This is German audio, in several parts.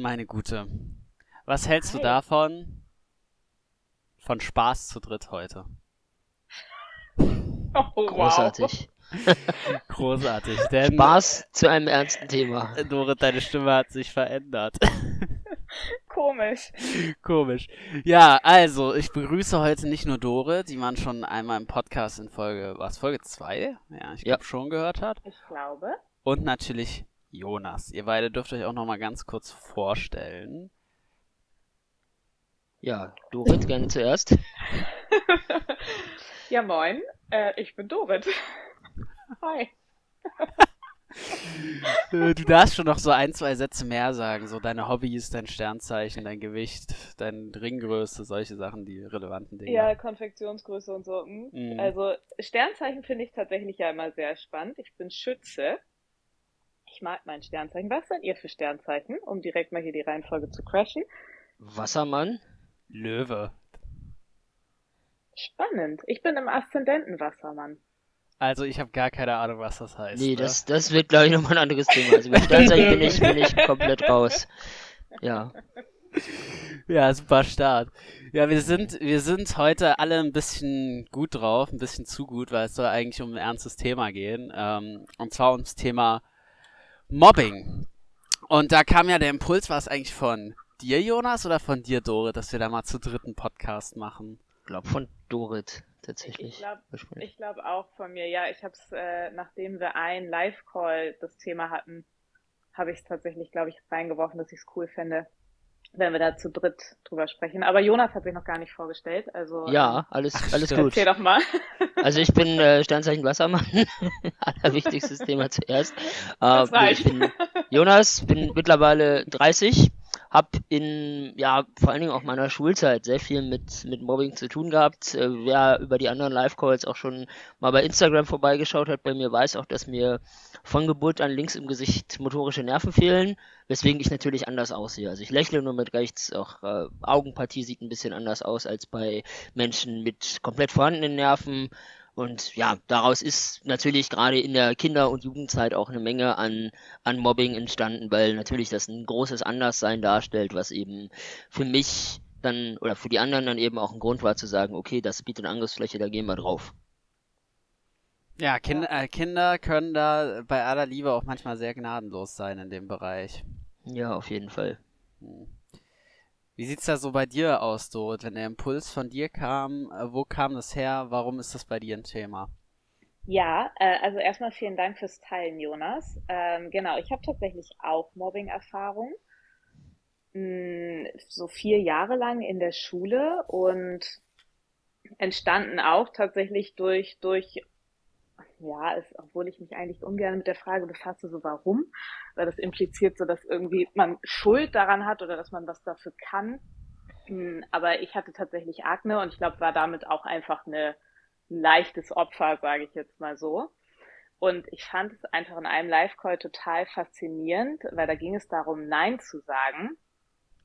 meine Gute. Was hältst Hi. du davon? Von Spaß zu dritt heute. Oh, wow. Großartig. Großartig, denn Spaß zu einem ernsten Thema. Dorit, deine Stimme hat sich verändert. Komisch. Komisch. Ja, also, ich begrüße heute nicht nur Dorit, die man schon einmal im Podcast in Folge, was, Folge 2? Ja, ich Ja. glaube schon gehört hat. Ich glaube. Und natürlich Jonas. Ihr beide dürft euch auch nochmal ganz kurz vorstellen. Ja, Dorit, gerne zuerst. ja, moin. Äh, ich bin Dorit. Hi. Äh, Du darfst schon noch so ein, zwei Sätze mehr sagen. So deine Hobbys, dein Sternzeichen, dein Gewicht, deine Ringgröße, solche Sachen, die relevanten Dinge. Ja, Konfektionsgröße und so. hm. Mhm. Also Sternzeichen finde ich tatsächlich ja immer sehr spannend. Ich bin Schütze. Ich mag mein Sternzeichen. Was seid ihr für Sternzeichen? Um direkt mal hier die Reihenfolge zu crashen. Wassermann. Löwe. Spannend. Ich bin im Aszendenten Wassermann. Also ich habe gar keine Ahnung, was das heißt. Nee, ne? das, das wird, glaube ich, nochmal ein anderes Thema. Also mit Sternzeichen bin ich, bin ich komplett raus. Ja. Ja, super Start. Ja, wir sind, wir sind heute alle ein bisschen gut drauf, ein bisschen zu gut, weil es soll eigentlich um ein ernstes Thema gehen. Ähm, und zwar ums Thema Mobbing. Und da kam ja der Impuls, war es eigentlich von dir, Jonas, oder von dir, Dore, dass wir da mal zu dritten Podcast machen? Glaub von Dorit, Ich tatsächlich. glaube ich glaub auch von mir. Ja, ich habe es, äh, nachdem wir ein Live-Call das Thema hatten, habe ich es tatsächlich, glaube ich, reingeworfen, dass ich es cool fände, wenn wir da zu dritt drüber sprechen. Aber Jonas hat sich noch gar nicht vorgestellt. Also Ja, alles, Ach, alles ähm, gut. erzähl doch mal. Also ich bin äh, Sternzeichen Wassermann. Allerwichtigstes Thema zuerst. Äh, ich bin Jonas, bin mittlerweile 30, hab in ja vor allen Dingen auch meiner Schulzeit sehr viel mit mit Mobbing zu tun gehabt. Äh, wer über die anderen Live-Calls auch schon mal bei Instagram vorbeigeschaut hat, bei mir weiß auch, dass mir von Geburt an links im Gesicht motorische Nerven fehlen, weswegen ich natürlich anders aussehe. Also ich lächle nur mit rechts, auch äh, Augenpartie sieht ein bisschen anders aus als bei Menschen mit komplett vorhandenen Nerven. Und ja, daraus ist natürlich gerade in der Kinder- und Jugendzeit auch eine Menge an, an Mobbing entstanden, weil natürlich das ein großes Anderssein darstellt, was eben für mich dann oder für die anderen dann eben auch ein Grund war zu sagen, okay, das bietet eine Angriffsfläche, da gehen wir drauf. Ja, kind, Äh, Kinder können da bei aller Liebe auch manchmal sehr gnadenlos sein in dem Bereich. Ja, auf jeden Fall. Hm. Wie sieht's da so bei dir aus, Dorit? Wenn der Impuls von dir kam, äh, wo kam das her? Warum ist das bei dir ein Thema? Ja, äh, also erstmal vielen Dank fürs Teilen, Jonas. Ähm, genau, ich habe tatsächlich auch Mobbing-Erfahrung. Mm, So vier Jahre lang in der Schule und entstanden auch tatsächlich durch, durch, ja, es, obwohl ich mich eigentlich ungern mit der Frage befasse, so warum, weil das impliziert so, dass irgendwie man Schuld daran hat oder dass man was dafür kann. Mm, Aber ich hatte tatsächlich Akne und ich glaube, war damit auch einfach eine, ein leichtes Opfer, sage ich jetzt mal so. Und ich fand es einfach in einem Live-Call total faszinierend, weil da ging es darum, Nein zu sagen.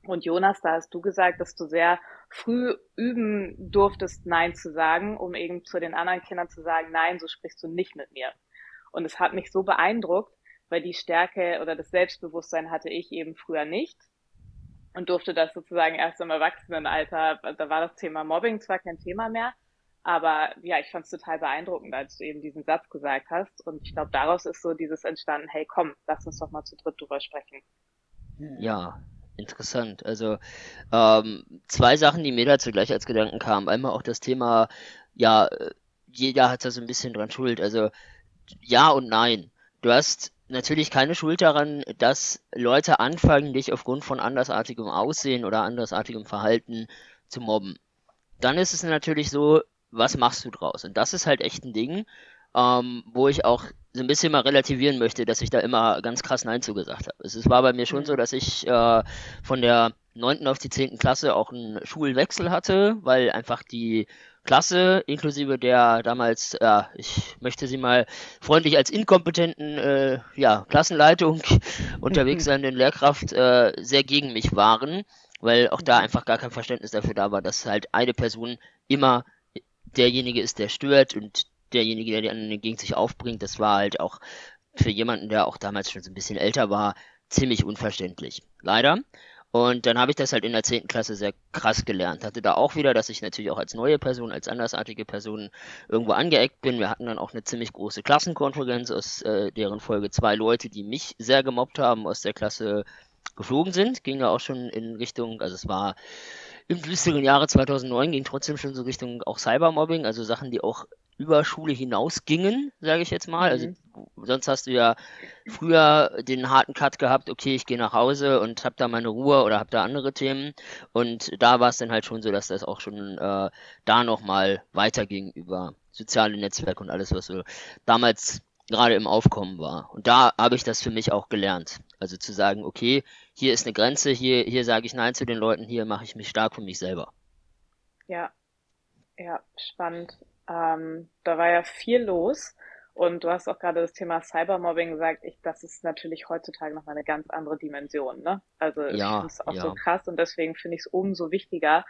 Und Jonas, da hast du gesagt, dass du sehr früh üben durftest, Nein zu sagen, um eben zu den anderen Kindern zu sagen, nein, so sprichst du nicht mit mir. Und es hat mich so beeindruckt, weil die Stärke oder das Selbstbewusstsein hatte ich eben früher nicht und durfte das sozusagen erst im Erwachsenenalter, da war das Thema Mobbing zwar kein Thema mehr, aber ja, ich fand es total beeindruckend, als du eben diesen Satz gesagt hast. Und ich glaube, daraus ist so dieses entstanden, hey komm, lass uns doch mal zu dritt drüber sprechen. Ja, interessant. Also ähm, zwei Sachen, die mir dazu gleich als Gedanken kamen. Einmal auch das Thema, ja, jeder hat da so ein bisschen dran schuld. Also ja und nein. Du hast natürlich keine Schuld daran, dass Leute anfangen, dich aufgrund von andersartigem Aussehen oder andersartigem Verhalten zu mobben. Dann ist es natürlich so, was machst du draus? Und das ist halt echt ein Ding, ähm, wo ich auch so ein bisschen mal relativieren möchte, dass ich da immer ganz krass Nein zugesagt habe. Es war bei mir schon so, dass ich äh, von der neunten auf die zehnten Klasse auch einen Schulwechsel hatte, weil einfach die Klasse inklusive der damals, ja, ich möchte sie mal freundlich als inkompetenten äh, ja, Klassenleitung unterwegs seienden Lehrkraft äh, sehr gegen mich waren, weil auch da einfach gar kein Verständnis dafür da war, dass halt eine Person immer derjenige ist, der stört und derjenige, der die anderen gegen sich aufbringt. Das war halt auch für jemanden, der auch damals schon so ein bisschen älter war, ziemlich unverständlich. Leider. Und dann habe ich das halt in der 10. Klasse sehr krass gelernt. Hatte da auch wieder, dass ich natürlich auch als neue Person, als andersartige Person irgendwo angeeckt bin. Wir hatten dann auch eine ziemlich große Klassenkonferenz, aus äh, deren Folge zwei Leute, die mich sehr gemobbt haben, aus der Klasse geflogen sind. Ging da auch schon in Richtung, also es war im düsteren Jahre 2009, ging trotzdem schon so Richtung auch Cybermobbing, also Sachen, die auch über Schule hinaus gingen, sage ich jetzt mal. Also mhm. sonst hast du ja früher den harten Cut gehabt, okay, ich gehe nach Hause und hab da meine Ruhe oder hab da andere Themen. Und da war es dann halt schon so, dass das auch schon äh, da nochmal weiterging über soziale Netzwerke und alles, was so damals gerade im Aufkommen war. Und da habe ich das für mich auch gelernt. Also zu sagen, okay, hier ist eine Grenze, hier, hier sage ich Nein zu den Leuten, hier mache ich mich stark für mich selber. Ja, ja, spannend. Ähm, da war ja viel los. Und du hast auch gerade das Thema Cybermobbing gesagt. Ich, das ist natürlich heutzutage noch mal eine ganz andere Dimension. Ne? Also ja, finde es auch ja. so krass und deswegen finde ich es umso wichtiger,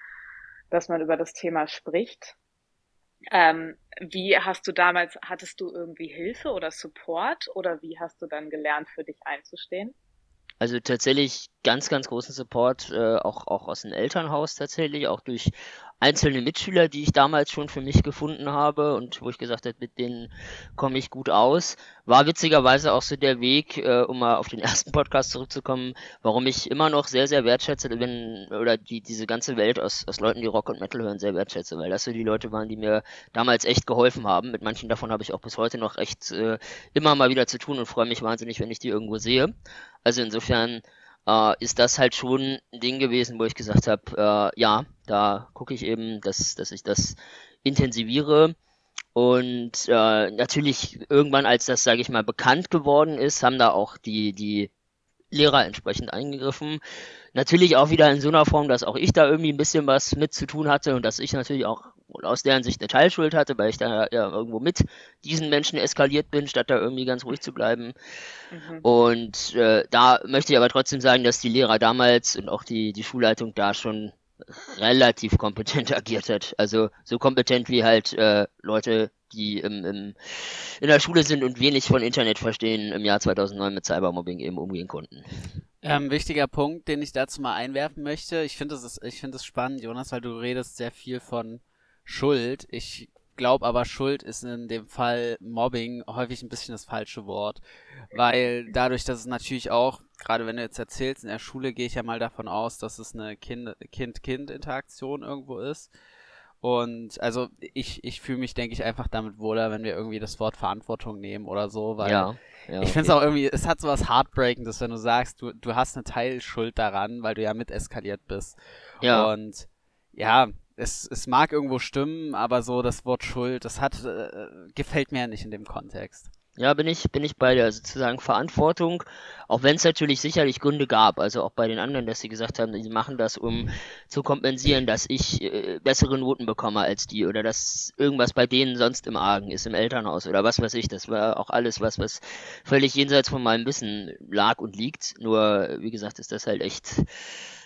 dass man über das Thema spricht. Ähm, wie hast du damals, hattest du irgendwie Hilfe oder Support oder wie hast du dann gelernt, für dich einzustehen? Also tatsächlich ganz, ganz großen Support, äh, auch, auch aus dem Elternhaus tatsächlich, auch durch einzelne Mitschüler, die ich damals schon für mich gefunden habe und wo ich gesagt habe, mit denen komme ich gut aus. War witzigerweise auch so der Weg, äh, um mal auf den ersten Podcast zurückzukommen, warum ich immer noch sehr, sehr wertschätze, wenn, oder die, diese ganze Welt aus, aus Leuten, die Rock und Metal hören, sehr wertschätze, weil das so die Leute waren, die mir damals echt geholfen haben. Mit manchen davon habe ich auch bis heute noch echt äh, immer mal wieder zu tun und freue mich wahnsinnig, wenn ich die irgendwo sehe. Also insofern, äh, ist das halt schon ein Ding gewesen, wo ich gesagt habe, äh, ja, da gucke ich eben, dass, dass ich das intensiviere. Und äh, natürlich irgendwann, als das, sage ich mal, bekannt geworden ist, haben da auch die, die Lehrer entsprechend eingegriffen. Natürlich auch wieder in so einer Form, dass auch ich da irgendwie ein bisschen was mit zu tun hatte und dass ich natürlich auch aus deren Sicht eine Teilschuld hatte, weil ich da ja irgendwo mit diesen Menschen eskaliert bin, statt da irgendwie ganz ruhig zu bleiben. Mhm. Und äh, da möchte ich aber trotzdem sagen, dass die Lehrer damals und auch die, die Schulleitung da schon relativ kompetent agiert hat. Also so kompetent wie halt äh, Leute, die im, im, in der Schule sind und wenig von Internet verstehen, im Jahr 2009 mit Cybermobbing eben umgehen konnten. Ähm, wichtiger Punkt, den ich dazu mal einwerfen möchte. Ich finde es, ich finde es spannend, Jonas, weil du redest sehr viel von Schuld. Ich glaube aber, Schuld ist in dem Fall Mobbing häufig ein bisschen das falsche Wort. Weil dadurch, dass es natürlich auch, gerade wenn du jetzt erzählst, in der Schule gehe ich ja mal davon aus, dass es eine Kind-Kind-Interaktion irgendwo ist. Und also ich, ich fühle mich, denke ich, einfach damit wohler, wenn wir irgendwie das Wort Verantwortung nehmen oder so, weil ja, ja, ich finde es auch irgendwie, es hat so was Heartbreakendes, wenn du sagst, du, du hast eine Teilschuld daran, weil du ja mit eskaliert bist. Ja. Und ja, es, es mag irgendwo stimmen, aber so das Wort Schuld, das hat, äh, gefällt mir nicht in dem Kontext. Ja, bin ich, bin ich bei der sozusagen Verantwortung, auch wenn es natürlich sicherlich Gründe gab, also auch bei den anderen, dass sie gesagt haben, sie machen das, um zu kompensieren, dass ich äh, bessere Noten bekomme als die oder dass irgendwas bei denen sonst im Argen ist, im Elternhaus oder was weiß ich. Das war auch alles was, was völlig jenseits von meinem Wissen lag und liegt. Nur, wie gesagt, ist das halt echt,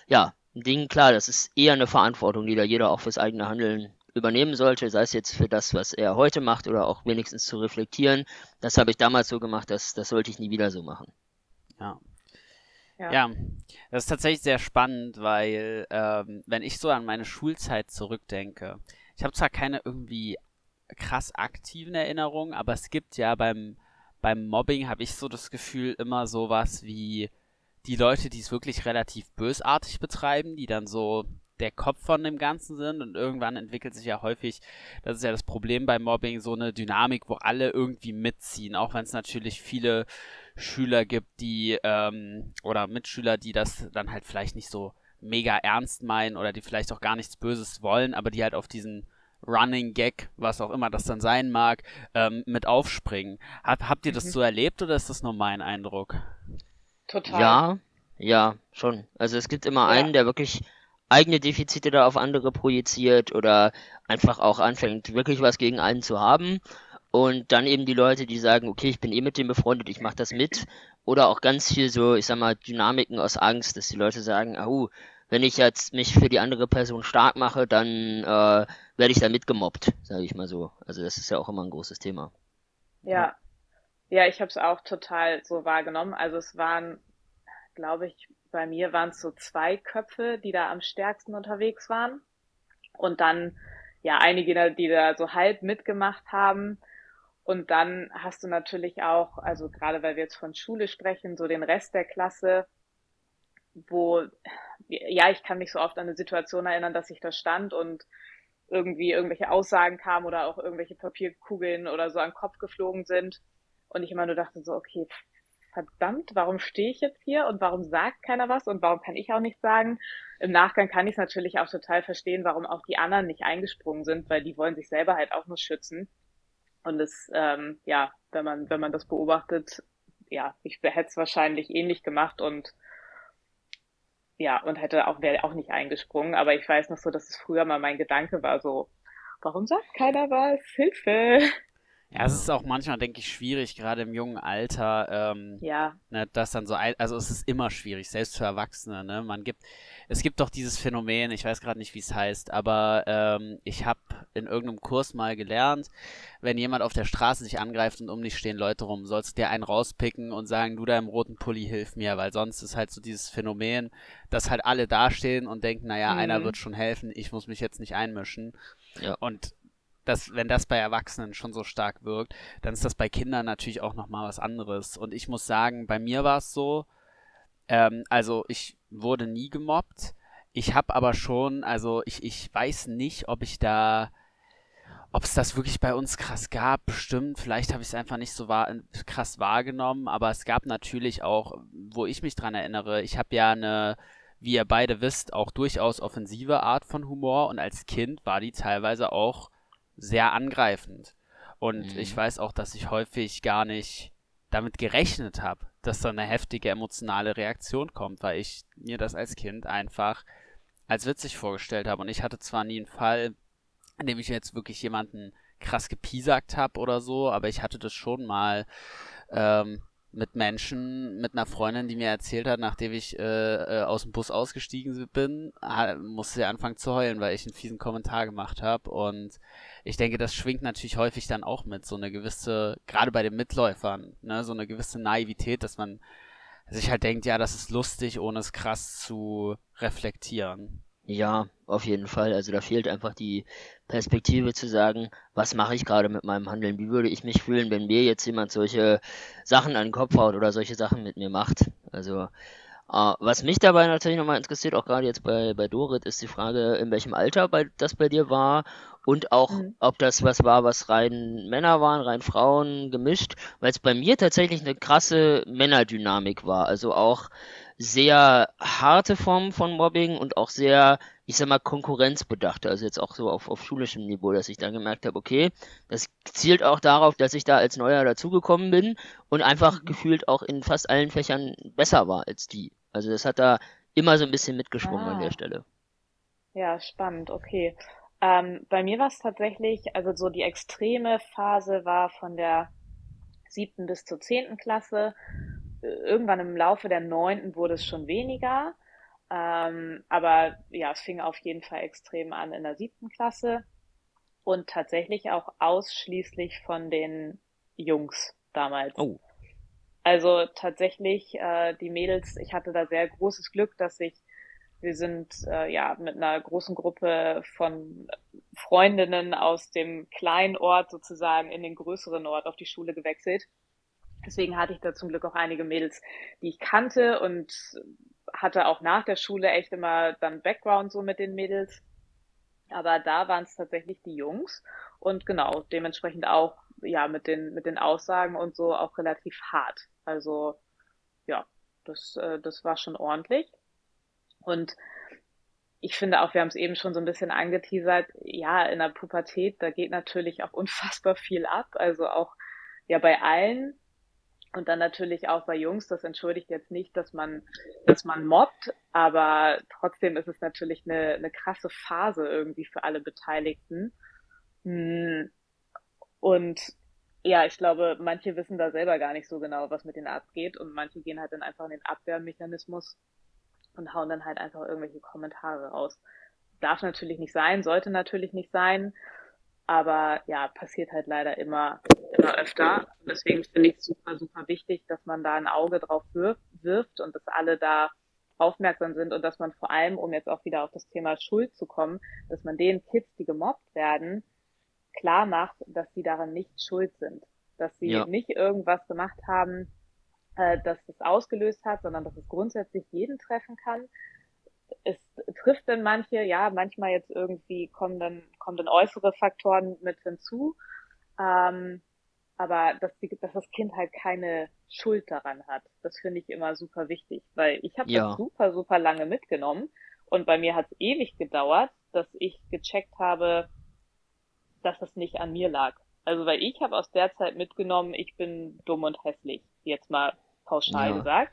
ja, Ding, klar, das ist eher eine Verantwortung, die da jeder auch fürs eigene Handeln übernehmen sollte, sei es jetzt für das, was er heute macht oder auch wenigstens zu reflektieren. Das habe ich damals so gemacht, das, das sollte ich nie wieder so machen. Ja. Ja. ja, das ist tatsächlich sehr spannend, weil ähm, wenn ich so an meine Schulzeit zurückdenke, ich habe zwar keine irgendwie krass aktiven Erinnerungen, aber es gibt ja beim, beim Mobbing, habe ich so das Gefühl, immer sowas wie die Leute, die es wirklich relativ bösartig betreiben, die dann so der Kopf von dem Ganzen sind und irgendwann entwickelt sich ja häufig, das ist ja das Problem bei Mobbing, so eine Dynamik, wo alle irgendwie mitziehen, auch wenn es natürlich viele Schüler gibt, die ähm, oder Mitschüler, die das dann halt vielleicht nicht so mega ernst meinen oder die vielleicht auch gar nichts Böses wollen, aber die halt auf diesen Running Gag, was auch immer das dann sein mag, ähm, mit aufspringen. Hab, habt ihr das mhm. so erlebt oder ist das nur mein Eindruck? Total. Ja, ja, schon. Also es gibt immer ja. einen, der wirklich eigene Defizite da auf andere projiziert oder einfach auch anfängt, wirklich was gegen einen zu haben. Und dann eben die Leute, die sagen, okay, ich bin eh mit dem befreundet, ich mache das mit. Oder auch ganz viel so, ich sag mal, Dynamiken aus Angst, dass die Leute sagen, oh, wenn ich jetzt mich für die andere Person stark mache, dann äh, werde ich da mitgemobbt, sage ich mal so. Also das ist ja auch immer ein großes Thema. Ja, ja, ich habe es auch total so wahrgenommen. Also es waren glaube ich, bei mir waren es so zwei Köpfe, die da am stärksten unterwegs waren. Und dann, ja, einige, die da so halb mitgemacht haben. Und dann hast du natürlich auch, also gerade weil wir jetzt von Schule sprechen, so den Rest der Klasse, wo, ja, ich kann mich so oft an eine Situation erinnern, dass ich da stand und irgendwie irgendwelche Aussagen kamen oder auch irgendwelche Papierkugeln oder so an den Kopf geflogen sind. Und ich immer nur dachte so, okay, verdammt, warum stehe ich jetzt hier und warum sagt keiner was und warum kann ich auch nichts sagen? Im Nachgang kann ich es natürlich auch total verstehen, warum auch die anderen nicht eingesprungen sind, weil die wollen sich selber halt auch nur schützen. Und es, ähm, ja, wenn man, wenn man das beobachtet, ja, ich hätte es wahrscheinlich ähnlich gemacht und ja, und hätte auch, wäre auch nicht eingesprungen. Aber ich weiß noch so, dass es früher mal mein Gedanke war, so, warum sagt keiner was? Hilfe! Ja, es ist auch manchmal, denke ich, schwierig, gerade im jungen Alter, ähm, ja. ne, das dann so, ein, also es ist immer schwierig, selbst für Erwachsene, ne, man gibt, es gibt doch dieses Phänomen, ich weiß gerade nicht, wie es heißt, aber ähm, ich habe in irgendeinem Kurs mal gelernt, wenn jemand auf der Straße sich angreift und um dich stehen Leute rum, sollst du dir einen rauspicken und sagen, du da im roten Pulli, hilf mir, weil sonst ist halt so dieses Phänomen, dass halt alle dastehen und denken, naja, mhm. einer wird schon helfen, ich muss mich jetzt nicht einmischen. Ja. Und dass, wenn das bei Erwachsenen schon so stark wirkt, dann ist das bei Kindern natürlich auch nochmal was anderes. Und ich muss sagen, bei mir war es so, ähm, also ich wurde nie gemobbt. Ich habe aber schon, also ich, ich weiß nicht, ob ich da, ob es das wirklich bei uns krass gab. Bestimmt, vielleicht habe ich es einfach nicht so wahr, krass wahrgenommen, aber es gab natürlich auch, wo ich mich dran erinnere, ich habe ja eine, wie ihr beide wisst, auch durchaus offensive Art von Humor und als Kind war die teilweise auch sehr angreifend. Und mhm. ich weiß auch, dass ich häufig gar nicht damit gerechnet habe, dass da eine heftige emotionale Reaktion kommt, weil ich mir das als Kind einfach als witzig vorgestellt habe. Und ich hatte zwar nie einen Fall, in dem ich jetzt wirklich jemanden krass gepiesackt habe oder so, aber ich hatte das schon mal, ähm, mit Menschen, mit einer Freundin, die mir erzählt hat, nachdem ich äh, äh, aus dem Bus ausgestiegen bin, musste sie anfangen zu heulen, weil ich einen fiesen Kommentar gemacht habe. Und ich denke, das schwingt natürlich häufig dann auch mit, so eine gewisse, gerade bei den Mitläufern, ne, so eine gewisse Naivität, dass man sich halt denkt, ja, das ist lustig, ohne es krass zu reflektieren. Ja, auf jeden Fall. Also da fehlt einfach die Perspektive zu sagen, was mache ich gerade mit meinem Handeln? Wie würde ich mich fühlen, wenn mir jetzt jemand solche Sachen an den Kopf haut oder solche Sachen mit mir macht? Also äh, was mich dabei natürlich nochmal interessiert, auch gerade jetzt bei, bei Dorit, ist die Frage, in welchem Alter bei, das bei dir war und auch, mhm. ob das was war, was rein Männer waren, rein Frauen gemischt, weil es bei mir tatsächlich eine krasse Männerdynamik war. Also auch sehr harte Formen von Mobbing und auch sehr, ich sag mal, konkurrenzbedachte, also jetzt auch so auf, auf schulischem Niveau, dass ich dann gemerkt habe, okay, das zielt auch darauf, dass ich da als Neuer dazugekommen bin und einfach mhm. gefühlt auch in fast allen Fächern besser war als die. Also das hat da immer so ein bisschen mitgeschwungen ah. an der Stelle. Ja, spannend, okay. Ähm, bei mir war es tatsächlich, also so die extreme Phase war von der siebten bis zur zehnten Klasse irgendwann im Laufe der neunten wurde es schon weniger. Ähm, aber ja, es fing auf jeden Fall extrem an in der siebten Klasse und tatsächlich auch ausschließlich von den Jungs damals. Oh. Also tatsächlich äh, die Mädels, ich hatte da sehr großes Glück, dass ich, wir sind äh, ja mit einer großen Gruppe von Freundinnen aus dem kleinen Ort sozusagen in den größeren Ort auf die Schule gewechselt. Deswegen hatte ich da zum Glück auch einige Mädels, die ich kannte und hatte auch nach der Schule echt immer dann Background so mit den Mädels. Aber da waren es tatsächlich die Jungs und genau, dementsprechend auch, ja, mit den, mit den Aussagen und so auch relativ hart. Also, ja, das, äh, das war schon ordentlich. Und ich finde auch, wir haben es eben schon so ein bisschen angeteasert, ja, in der Pubertät, da geht natürlich auch unfassbar viel ab. Also auch, ja, bei allen und dann natürlich auch bei Jungs, das entschuldigt jetzt nicht, dass man, dass man mobbt, aber trotzdem ist es natürlich eine, eine krasse Phase irgendwie für alle Beteiligten. Hm. Und ja, ich glaube, manche wissen da selber gar nicht so genau, was mit denen abgeht und manche gehen halt dann einfach in den Abwehrmechanismus und hauen dann halt einfach irgendwelche Kommentare raus. Darf natürlich nicht sein, sollte natürlich nicht sein, aber ja, passiert halt leider immer immer öfter. deswegen finde ich es super, super wichtig, dass man da ein Auge drauf wirft und dass alle da aufmerksam sind und dass man vor allem, um jetzt auch wieder auf das Thema Schuld zu kommen, dass man den Kids, die gemobbt werden, klar macht, dass sie daran nicht schuld sind. Dass sie ja. nicht irgendwas gemacht haben, äh, dass das ausgelöst hat, sondern dass es grundsätzlich jeden treffen kann. Es trifft dann manche, ja, manchmal jetzt irgendwie kommen dann, kommen dann äußere Faktoren mit hinzu. Ähm, aber dass, die, dass das Kind halt keine Schuld daran hat. Das finde ich immer super wichtig, weil ich habe ja. das super, super lange mitgenommen und bei mir hat es ewig gedauert, dass ich gecheckt habe, dass es nicht an mir lag. Also weil ich habe aus der Zeit mitgenommen, ich bin dumm und hässlich, jetzt mal pauschal ja. gesagt.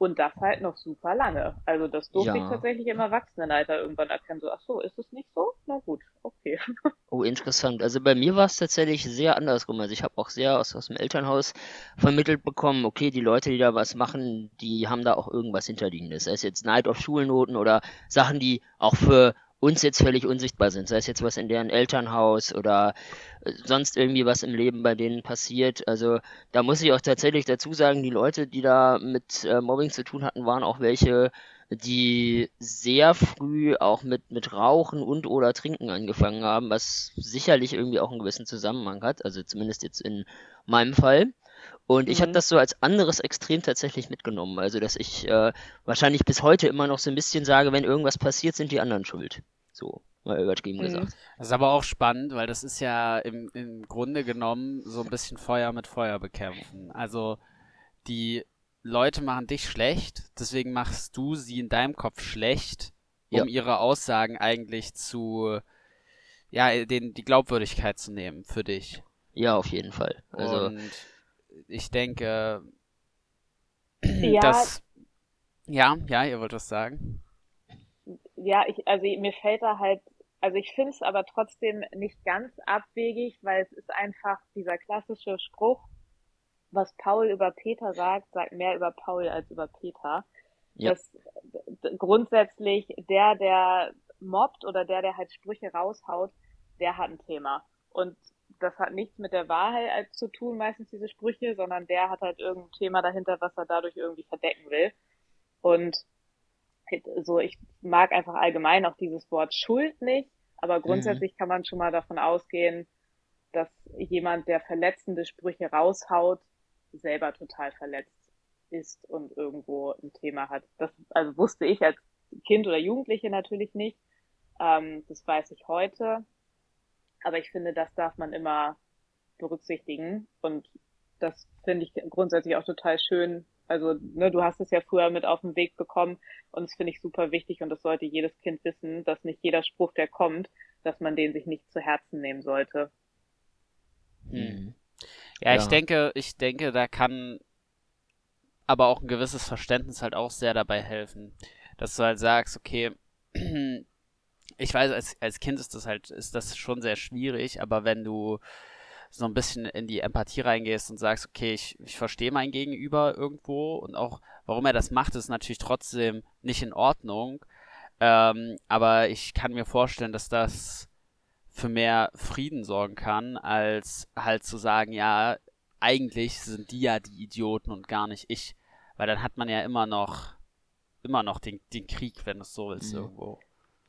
Und das halt noch super lange. Also das durfte ja. ich tatsächlich im Erwachsenenalter irgendwann erkennen. So, ach so, ist es nicht so? Na gut, okay. Oh, interessant. Also bei mir war es tatsächlich sehr andersrum. Also ich habe auch sehr aus, aus dem Elternhaus vermittelt bekommen, okay, die Leute, die da was machen, die haben da auch irgendwas hinterliegendes. Sei es jetzt Neid auf Schulnoten oder Sachen, die auch für uns jetzt völlig unsichtbar sind. Sei es jetzt was in deren Elternhaus oder äh, sonst irgendwie was im Leben bei denen passiert. Also da muss ich auch tatsächlich dazu sagen, die Leute, die da mit äh, Mobbing zu tun hatten, waren auch welche, die sehr früh auch mit, mit Rauchen und oder Trinken angefangen haben, was sicherlich irgendwie auch einen gewissen Zusammenhang hat. Also zumindest jetzt in meinem Fall. Und ich habe mhm. das so als anderes Extrem tatsächlich mitgenommen. Also, dass ich äh, wahrscheinlich bis heute immer noch so ein bisschen sage, wenn irgendwas passiert, sind die anderen schuld. So, mal übertrieben mhm. gesagt. Das ist aber auch spannend, weil das ist ja im, im Grunde genommen so ein bisschen Feuer mit Feuer bekämpfen. Also, die Leute machen dich schlecht, deswegen machst du sie in deinem Kopf schlecht, um ja. ihre Aussagen eigentlich zu, ja, den, die Glaubwürdigkeit zu nehmen für dich. Ja, auf jeden Fall. Also. Und ich denke, ja, dass. Ja, ja, ihr wollt was sagen. Ja, ich, also mir fällt da halt, also ich finde es aber trotzdem nicht ganz abwegig, weil es ist einfach dieser klassische Spruch, was Paul über Peter sagt, sagt mehr über Paul als über Peter. Ja. Dass grundsätzlich der, der mobbt oder der, der halt Sprüche raushaut, der hat ein Thema. Und das hat nichts mit der Wahrheit zu tun, meistens diese Sprüche, sondern der hat halt irgendein Thema dahinter, was er dadurch irgendwie verdecken will. Und so, ich mag einfach allgemein auch dieses Wort Schuld nicht, aber mhm. grundsätzlich mhm. kann man schon mal davon ausgehen, dass jemand, der verletzende Sprüche raushaut, selber total verletzt ist und irgendwo ein Thema hat. Das also wusste ich als Kind oder Jugendliche natürlich nicht. Ähm, das weiß ich heute. Aber ich finde, das darf man immer berücksichtigen. Und das finde ich grundsätzlich auch total schön. Also, ne, du hast es ja früher mit auf den Weg bekommen und das finde ich super wichtig und das sollte jedes Kind wissen, dass nicht jeder Spruch, der kommt, dass man den sich nicht zu Herzen nehmen sollte. Hm. Ja, ja, ich denke, ich denke, da kann aber auch ein gewisses Verständnis halt auch sehr dabei helfen, dass du halt sagst, okay, ich weiß, als, als Kind ist das halt, ist das schon sehr schwierig, aber wenn du so ein bisschen in die Empathie reingehst und sagst, okay, ich, ich verstehe mein Gegenüber irgendwo und auch, warum er das macht, ist natürlich trotzdem nicht in Ordnung. Ähm, aber ich kann mir vorstellen, dass das für mehr Frieden sorgen kann, als halt zu sagen, ja, eigentlich sind die ja die Idioten und gar nicht ich. Weil dann hat man ja immer noch, immer noch den, den Krieg, wenn du es so willst, mhm. irgendwo.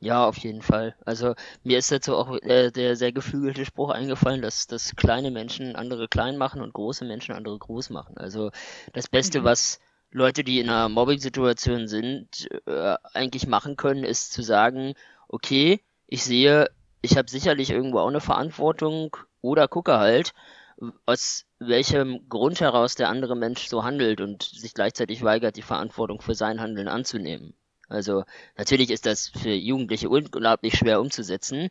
Ja, auf jeden Fall. Also mir ist dazu auch äh, der sehr geflügelte Spruch eingefallen, dass, dass kleine Menschen andere klein machen und große Menschen andere groß machen. Also das Beste, mhm. was Leute, die in einer Mobbing-Situation sind, äh, eigentlich machen können, ist zu sagen, okay, ich sehe, ich habe sicherlich irgendwo auch eine Verantwortung oder gucke halt, aus welchem Grund heraus der andere Mensch so handelt und sich gleichzeitig weigert, die Verantwortung für sein Handeln anzunehmen. Also natürlich ist das für Jugendliche unglaublich schwer umzusetzen.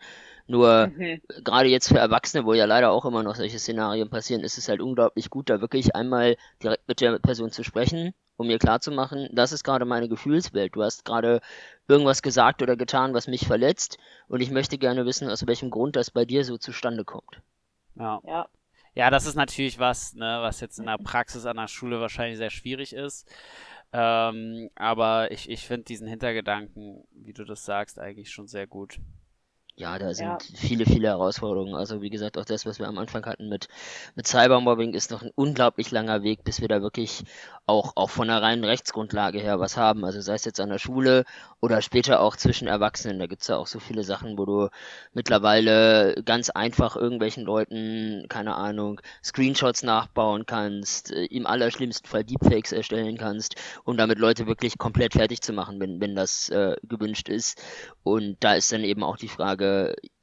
Nur mhm. gerade jetzt für Erwachsene, wo ja leider auch immer noch solche Szenarien passieren, ist es halt unglaublich gut, da wirklich einmal direkt mit der Person zu sprechen, um mir klarzumachen, das ist gerade meine Gefühlswelt. Du hast gerade irgendwas gesagt oder getan, was mich verletzt und ich möchte gerne wissen, aus welchem Grund das bei dir so zustande kommt. Ja. Ja, ja das ist natürlich was, ne, was jetzt in der Praxis an der Schule wahrscheinlich sehr schwierig ist. Ähm, aber ich, ich finde diesen Hintergedanken, wie du das sagst, eigentlich schon sehr gut. Ja, da sind ja. viele, viele Herausforderungen. Also wie gesagt, auch das, was wir am Anfang hatten mit, mit Cybermobbing, ist noch ein unglaublich langer Weg, bis wir da wirklich auch, auch von der reinen Rechtsgrundlage her was haben. Also sei es jetzt an der Schule oder später auch zwischen Erwachsenen. Da gibt's ja auch so viele Sachen, wo du mittlerweile ganz einfach irgendwelchen Leuten, keine Ahnung, Screenshots nachbauen kannst, äh, im allerschlimmsten Fall Deepfakes erstellen kannst, um damit Leute wirklich komplett fertig zu machen, wenn, wenn das äh, gewünscht ist. Und da ist dann eben auch die Frage,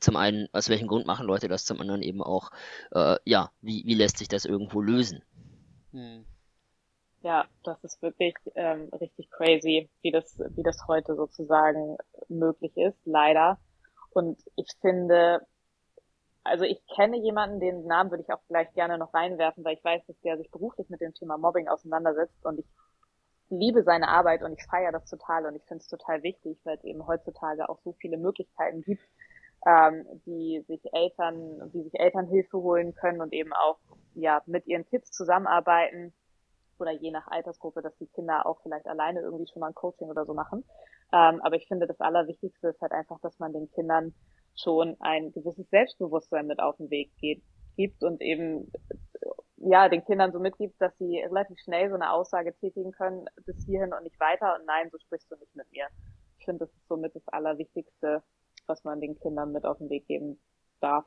zum einen, aus welchem Grund machen Leute das, zum anderen eben auch, äh, ja, wie, wie lässt sich das irgendwo lösen? Hm. Ja, das ist wirklich ähm, richtig crazy, wie das, wie das heute sozusagen möglich ist, leider. Und ich finde, also ich kenne jemanden, den Namen würde ich auch gleich gerne noch reinwerfen, weil ich weiß, dass der sich beruflich mit dem Thema Mobbing auseinandersetzt und ich liebe seine Arbeit und ich feiere das total und ich finde es total wichtig, weil es eben heutzutage auch so viele Möglichkeiten gibt, ähm, die sich Eltern, wie sich Eltern Hilfe holen können und eben auch ja mit ihren Kids zusammenarbeiten oder je nach Altersgruppe, dass die Kinder auch vielleicht alleine irgendwie schon mal ein Coaching oder so machen. Ähm, aber ich finde, das Allerwichtigste ist halt einfach, dass man den Kindern schon ein gewisses Selbstbewusstsein mit auf den Weg geht, gibt und eben ja, den Kindern so mitgibt, dass sie relativ schnell so eine Aussage tätigen können, bis hierhin und nicht weiter und nein, so sprichst du nicht mit mir. Ich finde, das ist somit das Allerwichtigste, was man den Kindern mit auf den Weg geben darf.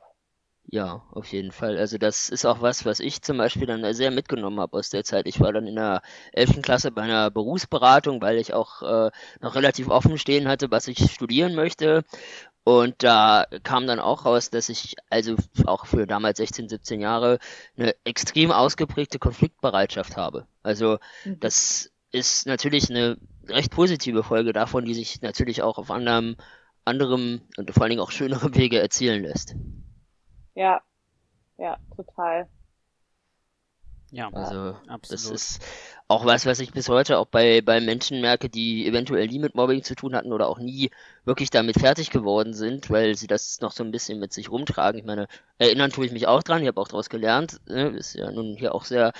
Ja, auf jeden Fall. Also das ist auch was, was ich zum Beispiel dann sehr mitgenommen habe aus der Zeit. Ich war dann in der 11. Klasse bei einer Berufsberatung, weil ich auch äh, noch relativ offen stehen hatte, was ich studieren möchte. Und da kam dann auch raus, dass ich also auch für damals 16, 17 Jahre eine extrem ausgeprägte Konfliktbereitschaft habe. Also mhm. das ist natürlich eine recht positive Folge davon, die sich natürlich auch auf anderem, anderem und vor allen Dingen auch schönerem Wege erzielen lässt. Ja, ja, total. Ja, also absolut. das ist auch was, was ich bis heute auch bei, bei Menschen merke, die eventuell nie mit Mobbing zu tun hatten oder auch nie wirklich damit fertig geworden sind, weil sie das noch so ein bisschen mit sich rumtragen. Ich meine, erinnern tue ich mich auch dran, ich habe auch daraus gelernt, ne? ist ja nun hier auch sehr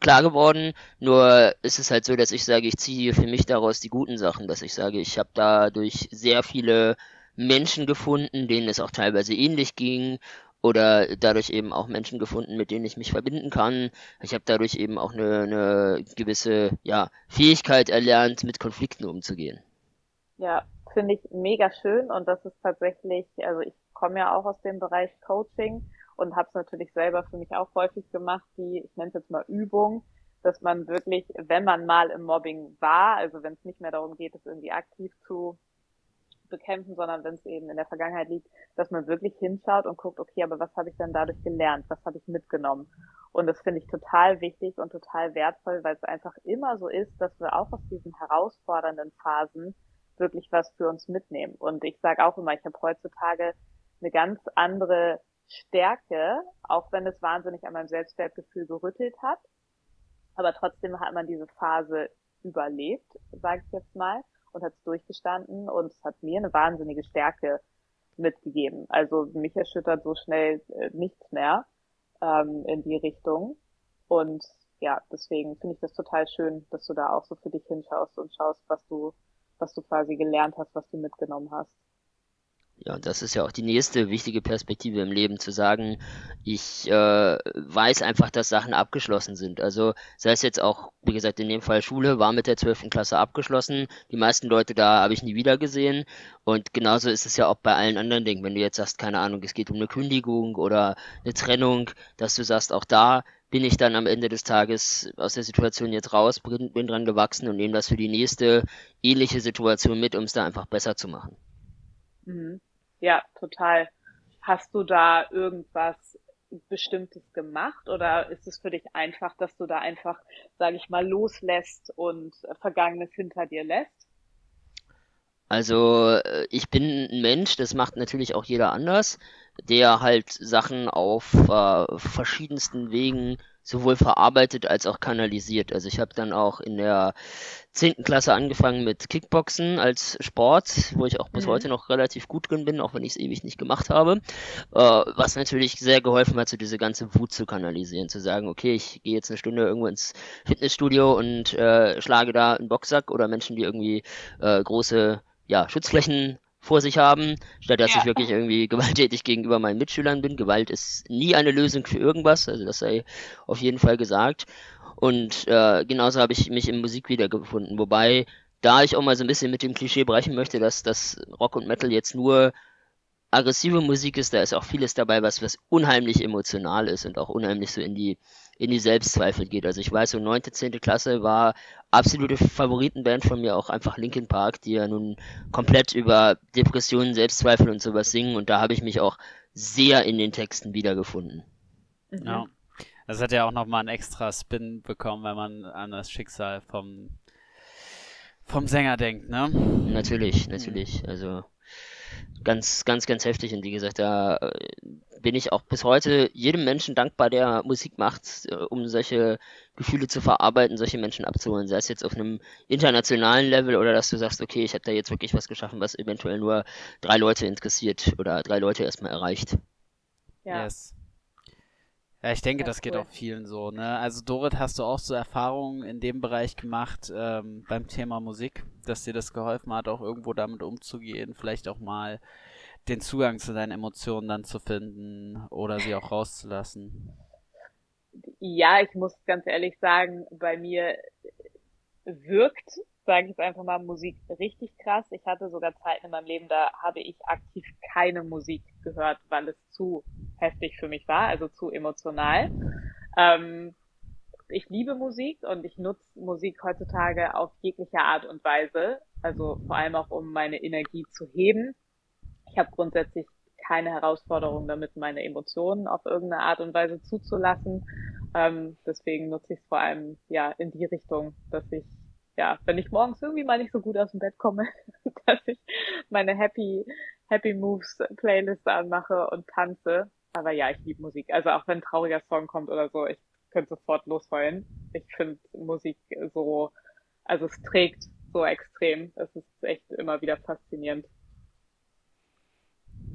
klar geworden. Nur ist es halt so, dass ich sage, ich ziehe für mich daraus die guten Sachen, dass ich sage, ich habe dadurch sehr viele Menschen gefunden, denen es auch teilweise ähnlich ging oder dadurch eben auch Menschen gefunden, mit denen ich mich verbinden kann. Ich habe dadurch eben auch eine, eine gewisse ja, Fähigkeit erlernt, mit Konflikten umzugehen. Ja, finde ich mega schön und das ist tatsächlich, also ich komme ja auch aus dem Bereich Coaching und habe es natürlich selber für mich auch häufig gemacht, die, ich nenne es jetzt mal Übung, dass man wirklich, wenn man mal im Mobbing war, also wenn es nicht mehr darum geht, es irgendwie aktiv zu bekämpfen, sondern wenn es eben in der Vergangenheit liegt, dass man wirklich hinschaut und guckt, okay, aber was habe ich denn dadurch gelernt? Was habe ich mitgenommen? Und das finde ich total wichtig und total wertvoll, weil es einfach immer so ist, dass wir auch aus diesen herausfordernden Phasen wirklich was für uns mitnehmen. Und ich sage auch immer, ich habe heutzutage eine ganz andere Stärke, auch wenn es wahnsinnig an meinem Selbstwertgefühl gerüttelt hat. Aber trotzdem hat man diese Phase überlebt, sage ich jetzt mal und hat es durchgestanden und es hat mir eine wahnsinnige Stärke mitgegeben. Also mich erschüttert so schnell äh, nichts mehr ähm, in die Richtung. Und ja, deswegen finde ich das total schön, dass du da auch so für dich hinschaust und schaust, was du, was du quasi gelernt hast, was du mitgenommen hast. Ja, das ist ja auch die nächste wichtige Perspektive im Leben, zu sagen, ich äh, weiß einfach, dass Sachen abgeschlossen sind. Also sei es jetzt auch, wie gesagt, in dem Fall Schule war mit der 12. Klasse abgeschlossen. Die meisten Leute da habe ich nie wieder gesehen. Und genauso ist es ja auch bei allen anderen Dingen. Wenn du jetzt sagst, keine Ahnung, es geht um eine Kündigung oder eine Trennung, dass du sagst, auch da bin ich dann am Ende des Tages aus der Situation jetzt raus, bin, bin dran gewachsen und nehme das für die nächste ähnliche Situation mit, um es da einfach besser zu machen. Mhm. Ja, total. Hast du da irgendwas Bestimmtes gemacht oder ist es für dich einfach, dass du da einfach, sage ich mal, loslässt und Vergangenes hinter dir lässt? Also äh, ich bin ein Mensch, das macht natürlich auch jeder anders, der halt Sachen auf äh, verschiedensten Wegen sowohl verarbeitet als auch kanalisiert. Also ich habe dann auch in der zehnten Klasse angefangen mit Kickboxen als Sport, wo ich auch bis mhm. heute noch relativ gut drin bin, auch wenn ich es ewig nicht gemacht habe. Äh, was natürlich sehr geholfen hat, so diese ganze Wut zu kanalisieren, zu sagen, okay, ich gehe jetzt eine Stunde irgendwo ins Fitnessstudio und äh, schlage da einen Boxsack oder Menschen, die irgendwie äh, große ja, Schutzflächen vor sich haben, statt dass ja. ich wirklich irgendwie gewalttätig gegenüber meinen Mitschülern bin. Gewalt ist nie eine Lösung für irgendwas, also das sei auf jeden Fall gesagt. Und äh, genauso habe ich mich in Musik wiedergefunden. Wobei, da ich auch mal so ein bisschen mit dem Klischee brechen möchte, dass das Rock und Metal jetzt nur aggressive Musik ist, da ist auch vieles dabei, was, was unheimlich emotional ist und auch unheimlich so in die, in die Selbstzweifel geht. Also ich weiß, so 9., 10. Klasse war absolute Favoritenband von mir auch einfach Linkin Park, die ja nun komplett über Depressionen, Selbstzweifel und sowas singen und da habe ich mich auch sehr in den Texten wiedergefunden. Mhm. Ja. Das hat ja auch nochmal einen extra Spin bekommen, wenn man an das Schicksal vom, vom Sänger denkt, ne? Natürlich, natürlich. Also ganz, ganz, ganz heftig. Und wie gesagt, da äh, bin ich auch bis heute jedem Menschen dankbar, der Musik macht, äh, um solche Gefühle zu verarbeiten, solche Menschen abzuholen. Sei es jetzt auf einem internationalen Level oder dass du sagst, okay, ich habe da jetzt wirklich was geschaffen, was eventuell nur drei Leute interessiert oder drei Leute erstmal erreicht. Ja. Yes. Ja, ich denke, das, das geht cool. auch vielen so. Ne? Also Dorit, hast du auch so Erfahrungen in dem Bereich gemacht ähm, beim Thema Musik, dass dir das geholfen hat, auch irgendwo damit umzugehen, vielleicht auch mal den Zugang zu deinen Emotionen dann zu finden oder sie auch rauszulassen? Ja, ich muss ganz ehrlich sagen, bei mir wirkt sage ich jetzt einfach mal, Musik richtig krass. Ich hatte sogar Zeiten in meinem Leben, da habe ich aktiv keine Musik gehört, weil es zu heftig für mich war, also zu emotional. Ähm, ich liebe Musik und ich nutze Musik heutzutage auf jegliche Art und Weise, also vor allem auch um meine Energie zu heben. Ich habe grundsätzlich keine Herausforderung damit, meine Emotionen auf irgendeine Art und Weise zuzulassen. Ähm, deswegen nutze ich es vor allem ja in die Richtung, dass ich ja, wenn ich morgens irgendwie mal nicht so gut aus dem Bett komme, dass ich meine Happy, Happy Moves Playlist anmache und tanze. Aber ja, ich liebe Musik. Also auch wenn ein trauriger Song kommt oder so, ich könnte sofort losheulen. Ich finde Musik so, also es trägt so extrem. Es ist echt immer wieder faszinierend.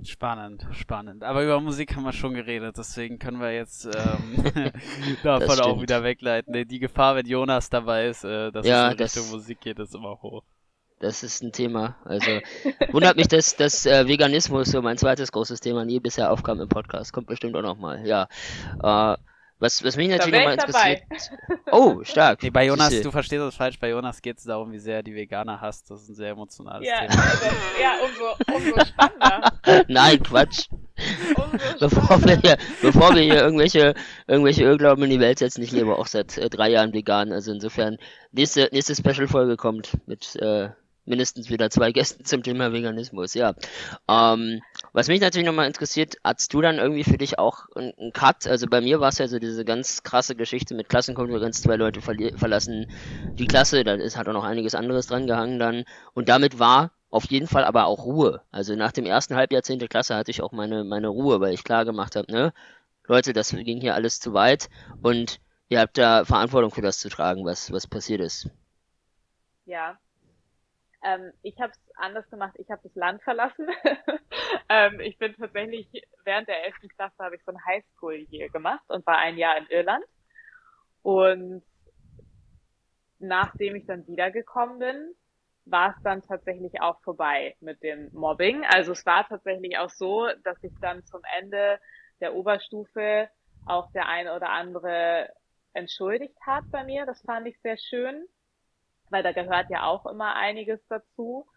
Spannend, spannend. Aber über Musik haben wir schon geredet, deswegen können wir jetzt ähm, davon auch wieder wegleiten. Die Gefahr, wenn Jonas dabei ist, äh, dass ja, es in das, Richtung Musik geht, ist immer hoch. Das ist ein Thema. Also wundert mich, dass, dass äh, Veganismus, so mein zweites großes Thema, nie bisher aufkam im Podcast. Kommt bestimmt auch nochmal. Ja. Äh, was, was mich natürlich nochmal interessiert. Oh, stark. Nee, bei Jonas, du verstehst das falsch, bei Jonas geht es darum, wie sehr die Veganer hasst. Das ist ein sehr emotionales ja, Thema. Also, ja, umso, umso spannender. Nein, Quatsch. bevor, wir hier, bevor wir hier irgendwelche, irgendwelche Irrglauben in die Welt setzen, ich lebe auch seit äh, drei Jahren vegan. Also insofern, nächste, nächste Special-Folge kommt mit äh, mindestens wieder zwei Gästen zum Thema Veganismus, ja. Ähm, was mich natürlich nochmal interessiert, hast du dann irgendwie für dich auch einen Cut? Also bei mir war es ja so diese ganz krasse Geschichte mit Klassenkonferenz, zwei Leute verlassen die Klasse, da ist, hat auch noch einiges anderes dran gehangen dann. Und damit war auf jeden Fall aber auch Ruhe. Also nach dem ersten Halbjahrzehnt der Klasse hatte ich auch meine, meine Ruhe, weil ich klar gemacht habe, ne, Leute, das ging hier alles zu weit und ihr habt da Verantwortung für das zu tragen, was, was passiert ist. Ja, ähm, ich habe es anders gemacht. Ich habe das Land verlassen. ähm, ich bin tatsächlich während der 11. Klasse habe ich so ein Highschool hier gemacht und war ein Jahr in Irland. Und nachdem ich dann wiedergekommen bin, war es dann tatsächlich auch vorbei mit dem Mobbing. Also es war tatsächlich auch so, dass ich dann zum Ende der Oberstufe auch der eine oder andere entschuldigt hat bei mir. Das fand ich sehr schön weil da gehört ja auch immer einiges dazu.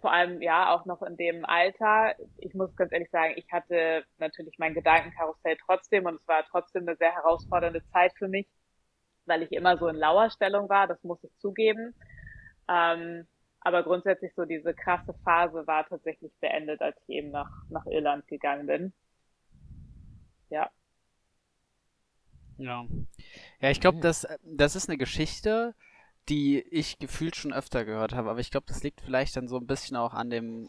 Vor allem ja auch noch in dem Alter. Ich muss ganz ehrlich sagen, ich hatte natürlich mein Gedankenkarussell trotzdem und es war trotzdem eine sehr herausfordernde Zeit für mich, weil ich immer so in Lauerstellung war, das muss ich zugeben. Ähm, aber grundsätzlich so diese krasse Phase war tatsächlich beendet, als ich eben nach, nach Irland gegangen bin. Ja. Ja. Ja, ich glaube, das, das ist eine Geschichte, die ich gefühlt schon öfter gehört habe, aber ich glaube, das liegt vielleicht dann so ein bisschen auch an dem,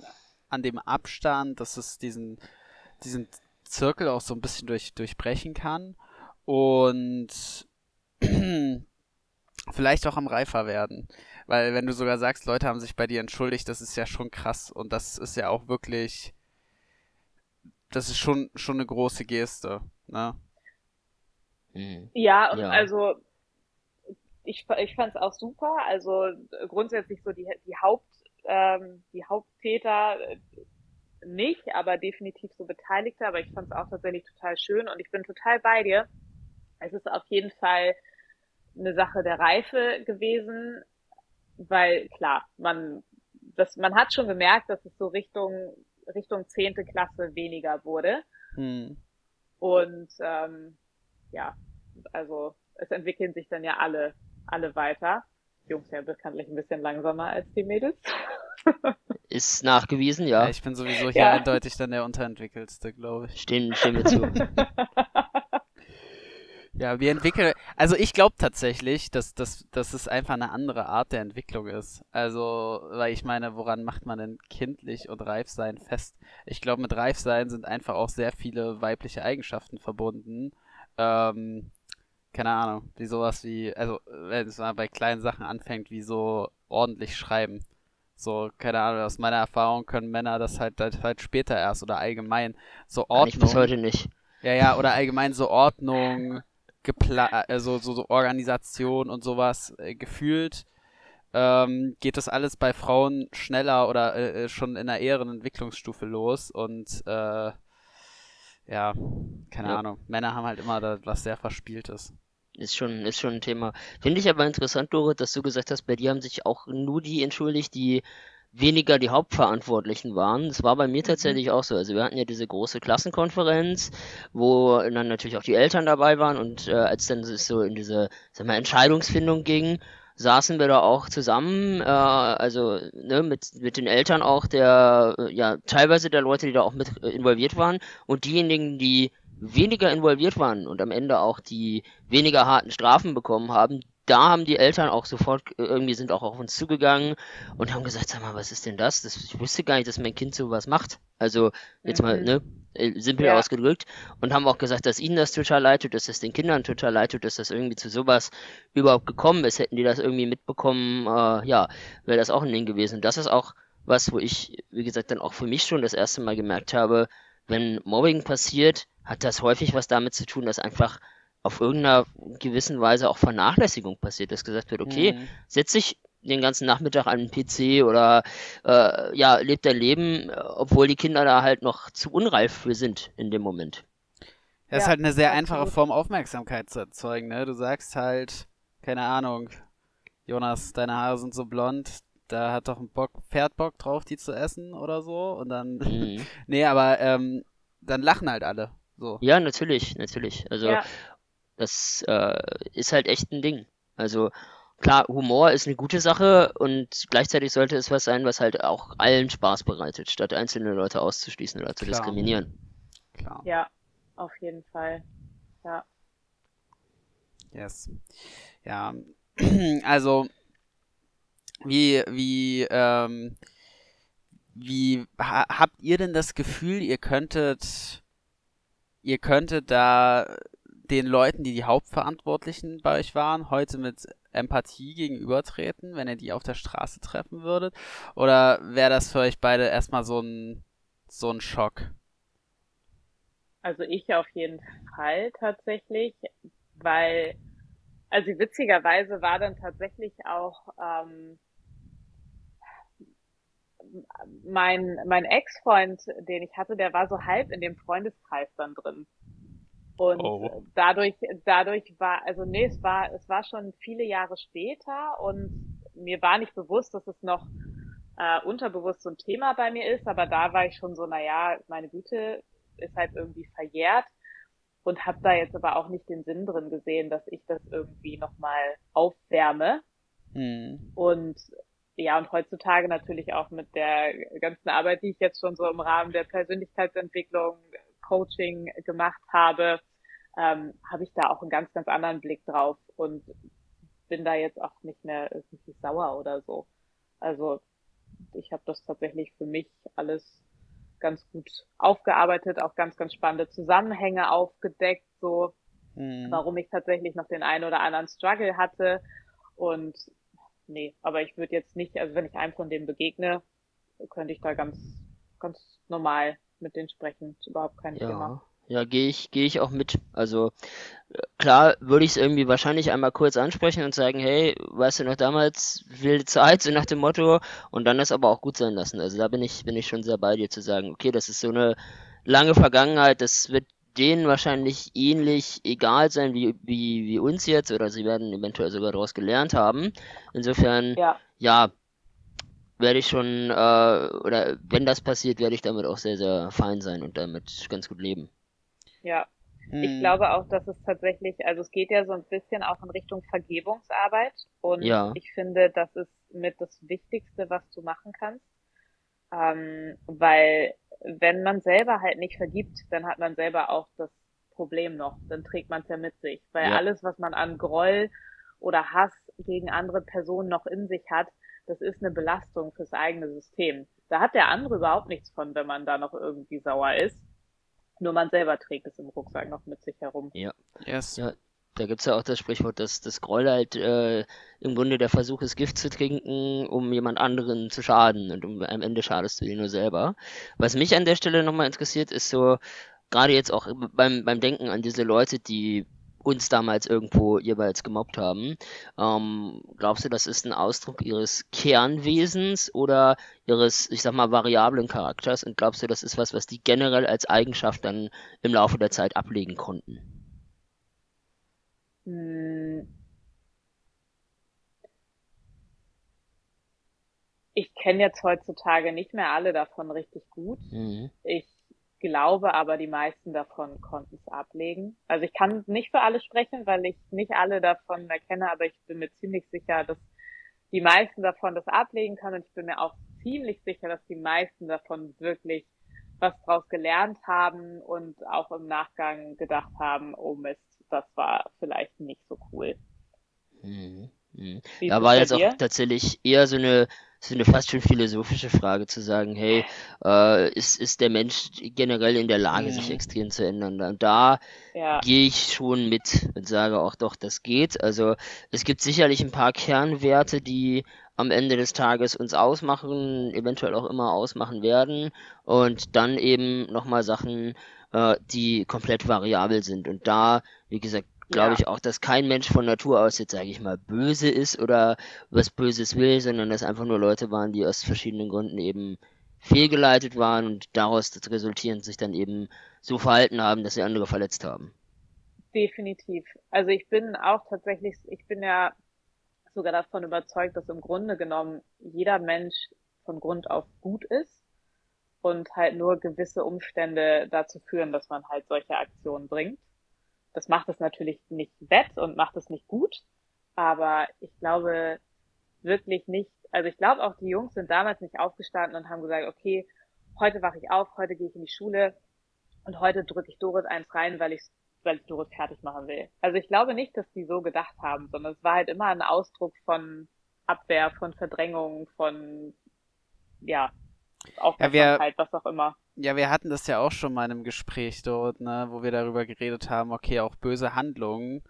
an dem Abstand, dass es diesen, diesen Zirkel auch so ein bisschen durch, durchbrechen kann und vielleicht auch am reifer werden. Weil wenn du sogar sagst, Leute haben sich bei dir entschuldigt, das ist ja schon krass und das ist ja auch wirklich, das ist schon, schon eine große Geste, ne? Mhm. Ja, und ja. also ich, ich fand es auch super. Also grundsätzlich so die, die Haupt, ähm, die Haupttäter äh, nicht, aber definitiv so Beteiligte. Aber ich fand es auch tatsächlich total schön und ich bin total bei dir. Es ist auf jeden Fall eine Sache der Reife gewesen, weil klar, man das, man hat schon gemerkt, dass es so Richtung Richtung zehnte Klasse weniger wurde. Hm. Und ähm, ja, also es entwickeln sich dann ja alle alle weiter. Jungs ja bekanntlich ein bisschen langsamer als die Mädels. Ist nachgewiesen, ja. ja ich bin sowieso hier ja. eindeutig dann der Unterentwickelste, glaube ich. Stehen, stehen wir zu. ja, wir entwickeln. Also ich glaube tatsächlich, dass, dass, dass es einfach eine andere Art der Entwicklung ist. Also, weil ich meine, woran macht man denn kindlich und Reifsein fest? Ich glaube, mit Reifsein sind einfach auch sehr viele weibliche Eigenschaften verbunden. Ähm, keine Ahnung, wie sowas wie, also wenn es mal bei kleinen Sachen anfängt, wie so ordentlich schreiben. So, keine Ahnung, aus meiner Erfahrung können Männer das halt, halt, halt später erst oder allgemein so Ordnung. Ich bis heute nicht. Ja, ja, oder allgemein so Ordnung, Gepla also so, so Organisation und sowas äh, gefühlt. Ähm, geht das alles bei Frauen schneller oder äh, äh schon in der eheren Entwicklungsstufe los und äh, ja, keine ja. Ahnung. Männer haben halt immer da was sehr Verspieltes. Ist schon, ist schon ein Thema. Finde ich aber interessant, Dorit, dass du gesagt hast, bei dir haben sich auch nur die entschuldigt, die weniger die Hauptverantwortlichen waren. Das war bei mir mhm. tatsächlich auch so. Also wir hatten ja diese große Klassenkonferenz, wo dann natürlich auch die Eltern dabei waren und äh, als dann es so in diese sag mal, Entscheidungsfindung ging, saßen wir da auch zusammen, äh, also ne, mit, mit den Eltern auch der, ja, teilweise der Leute, die da auch mit äh, involviert waren und diejenigen, die weniger involviert waren und am Ende auch die weniger harten Strafen bekommen haben, da haben die Eltern auch sofort äh, irgendwie sind auch auf uns zugegangen und haben gesagt, sag mal, was ist denn das? das ich wusste gar nicht, dass mein Kind sowas macht. Also jetzt mhm. mal, ne, simpel ja. ausgedrückt und haben auch gesagt, dass ihnen das total leid tut, dass das den Kindern total leid tut, dass das irgendwie zu sowas überhaupt gekommen ist. Hätten die das irgendwie mitbekommen, äh, ja, wäre das auch ein Ding gewesen. Und das ist auch was, wo ich, wie gesagt, dann auch für mich schon das erste Mal gemerkt habe, wenn Mobbing passiert, hat das häufig was damit zu tun, dass einfach auf irgendeiner gewissen Weise auch Vernachlässigung passiert, dass gesagt wird, okay, mhm. setz dich den ganzen Nachmittag an den PC oder äh, ja, lebt dein Leben, obwohl die Kinder da halt noch zu unreif für sind in dem Moment. Das ja, ist halt eine sehr einfache Form, Aufmerksamkeit zu erzeugen, ne? Du sagst halt, keine Ahnung, Jonas, deine Haare sind so blond, da hat doch ein Bock, Pferd Bock drauf, die zu essen oder so. Und dann. Mhm. nee, aber ähm, dann lachen halt alle. So. Ja, natürlich, natürlich. Also ja. das äh, ist halt echt ein Ding. Also klar, Humor ist eine gute Sache und gleichzeitig sollte es was sein, was halt auch allen Spaß bereitet, statt einzelne Leute auszuschließen oder zu klar. diskriminieren. Klar. Ja, auf jeden Fall. Ja. Yes. Ja, also wie, wie, ähm, wie ha habt ihr denn das Gefühl, ihr könntet, ihr könntet da den Leuten, die die Hauptverantwortlichen bei euch waren, heute mit Empathie gegenübertreten, wenn ihr die auf der Straße treffen würdet? Oder wäre das für euch beide erstmal so ein, so ein Schock? Also ich auf jeden Fall tatsächlich, weil, also witzigerweise war dann tatsächlich auch ähm, mein, mein Ex-Freund, den ich hatte, der war so halb in dem Freundeskreis dann drin. Und oh. dadurch, dadurch war, also nee, es war, es war schon viele Jahre später und mir war nicht bewusst, dass es noch äh, unterbewusst so ein Thema bei mir ist, aber da war ich schon so, na ja, meine Güte ist halt irgendwie verjährt und habe da jetzt aber auch nicht den Sinn drin gesehen, dass ich das irgendwie nochmal aufwärme. Hm. Und ja, und heutzutage natürlich auch mit der ganzen Arbeit, die ich jetzt schon so im Rahmen der Persönlichkeitsentwicklung, Coaching gemacht habe, ähm, habe ich da auch einen ganz, ganz anderen Blick drauf und bin da jetzt auch nicht mehr irgendwie sauer oder so. Also ich habe das tatsächlich für mich alles ganz gut aufgearbeitet, auch ganz, ganz spannende Zusammenhänge aufgedeckt, so mhm. warum ich tatsächlich noch den einen oder anderen Struggle hatte. Und nee, aber ich würde jetzt nicht, also wenn ich einem von denen begegne, könnte ich da ganz, ganz normal mit denen sprechen. Ist überhaupt kein ja. Thema. Ja, gehe ich, gehe ich auch mit. Also klar würde ich es irgendwie wahrscheinlich einmal kurz ansprechen und sagen, hey, weißt du noch damals, wilde Zeit, so nach dem Motto, und dann das aber auch gut sein lassen. Also da bin ich, bin ich schon sehr bei dir zu sagen, okay, das ist so eine lange Vergangenheit, das wird denen wahrscheinlich ähnlich egal sein wie, wie, wie uns jetzt, oder sie werden eventuell sogar daraus gelernt haben. Insofern, ja, ja werde ich schon, äh, oder wenn das passiert, werde ich damit auch sehr, sehr fein sein und damit ganz gut leben. Ja, ich hm. glaube auch, dass es tatsächlich, also es geht ja so ein bisschen auch in Richtung Vergebungsarbeit und ja. ich finde, das ist mit das Wichtigste, was du machen kannst, ähm, weil wenn man selber halt nicht vergibt, dann hat man selber auch das Problem noch, dann trägt man es ja mit sich, weil ja. alles, was man an Groll oder Hass gegen andere Personen noch in sich hat, das ist eine Belastung fürs eigene System. Da hat der andere überhaupt nichts von, wenn man da noch irgendwie sauer ist. Nur man selber trägt es im Rucksack noch mit sich herum. Ja. Yes. ja da gibt's ja auch das Sprichwort, dass das Groll halt äh, im Grunde der Versuch ist, Gift zu trinken, um jemand anderen zu schaden. Und um, am Ende schadest du dir nur selber. Was mich an der Stelle nochmal interessiert, ist so, gerade jetzt auch beim, beim Denken an diese Leute, die uns damals irgendwo jeweils gemobbt haben. Ähm, glaubst du, das ist ein Ausdruck ihres Kernwesens oder ihres, ich sag mal, variablen Charakters? Und glaubst du, das ist was, was die generell als Eigenschaft dann im Laufe der Zeit ablegen konnten? Hm. Ich kenne jetzt heutzutage nicht mehr alle davon richtig gut. Mhm. Ich glaube aber, die meisten davon konnten es ablegen. Also ich kann nicht für alle sprechen, weil ich nicht alle davon erkenne, aber ich bin mir ziemlich sicher, dass die meisten davon das ablegen können und ich bin mir auch ziemlich sicher, dass die meisten davon wirklich was draus gelernt haben und auch im Nachgang gedacht haben, oh Mist, das war vielleicht nicht so cool. Mhm. Mhm. Da war jetzt auch tatsächlich eher so eine ist eine fast schon philosophische Frage zu sagen, hey, äh, ist, ist der Mensch generell in der Lage, mhm. sich extrem zu ändern? Und da ja. gehe ich schon mit und sage auch doch, das geht. Also es gibt sicherlich ein paar Kernwerte, die am Ende des Tages uns ausmachen, eventuell auch immer ausmachen werden. Und dann eben nochmal Sachen, äh, die komplett variabel sind. Und da, wie gesagt, glaube ja. ich auch, dass kein Mensch von Natur aus jetzt, sage ich mal, böse ist oder was Böses will, sondern dass einfach nur Leute waren, die aus verschiedenen Gründen eben fehlgeleitet waren und daraus resultierend sich dann eben so verhalten haben, dass sie andere verletzt haben. Definitiv. Also ich bin auch tatsächlich, ich bin ja sogar davon überzeugt, dass im Grunde genommen jeder Mensch von Grund auf gut ist und halt nur gewisse Umstände dazu führen, dass man halt solche Aktionen bringt. Das macht es natürlich nicht wett und macht es nicht gut, aber ich glaube wirklich nicht, also ich glaube auch die Jungs sind damals nicht aufgestanden und haben gesagt, okay, heute wache ich auf, heute gehe ich in die Schule und heute drücke ich Doris eins rein, weil ich weil ich Doris fertig machen will. Also ich glaube nicht, dass die so gedacht haben, sondern es war halt immer ein Ausdruck von Abwehr, von Verdrängung, von ja, Aufmerksamkeit, ja, was auch immer. Ja, wir hatten das ja auch schon mal in einem Gespräch dort, ne, wo wir darüber geredet haben, okay, auch böse Handlungen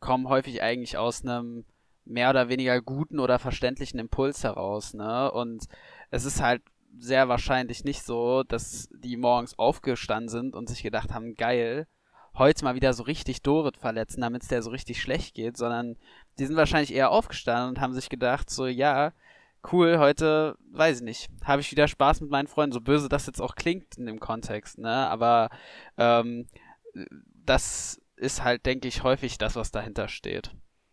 kommen häufig eigentlich aus einem mehr oder weniger guten oder verständlichen Impuls heraus, ne? Und es ist halt sehr wahrscheinlich nicht so, dass die morgens aufgestanden sind und sich gedacht haben, geil, heute mal wieder so richtig Dorit verletzen, damit es der so richtig schlecht geht, sondern die sind wahrscheinlich eher aufgestanden und haben sich gedacht, so, ja, cool, heute, weiß ich nicht, habe ich wieder Spaß mit meinen Freunden, so böse das jetzt auch klingt in dem Kontext, ne? Aber ähm, das ist halt, denke ich, häufig das, was dahinter steht.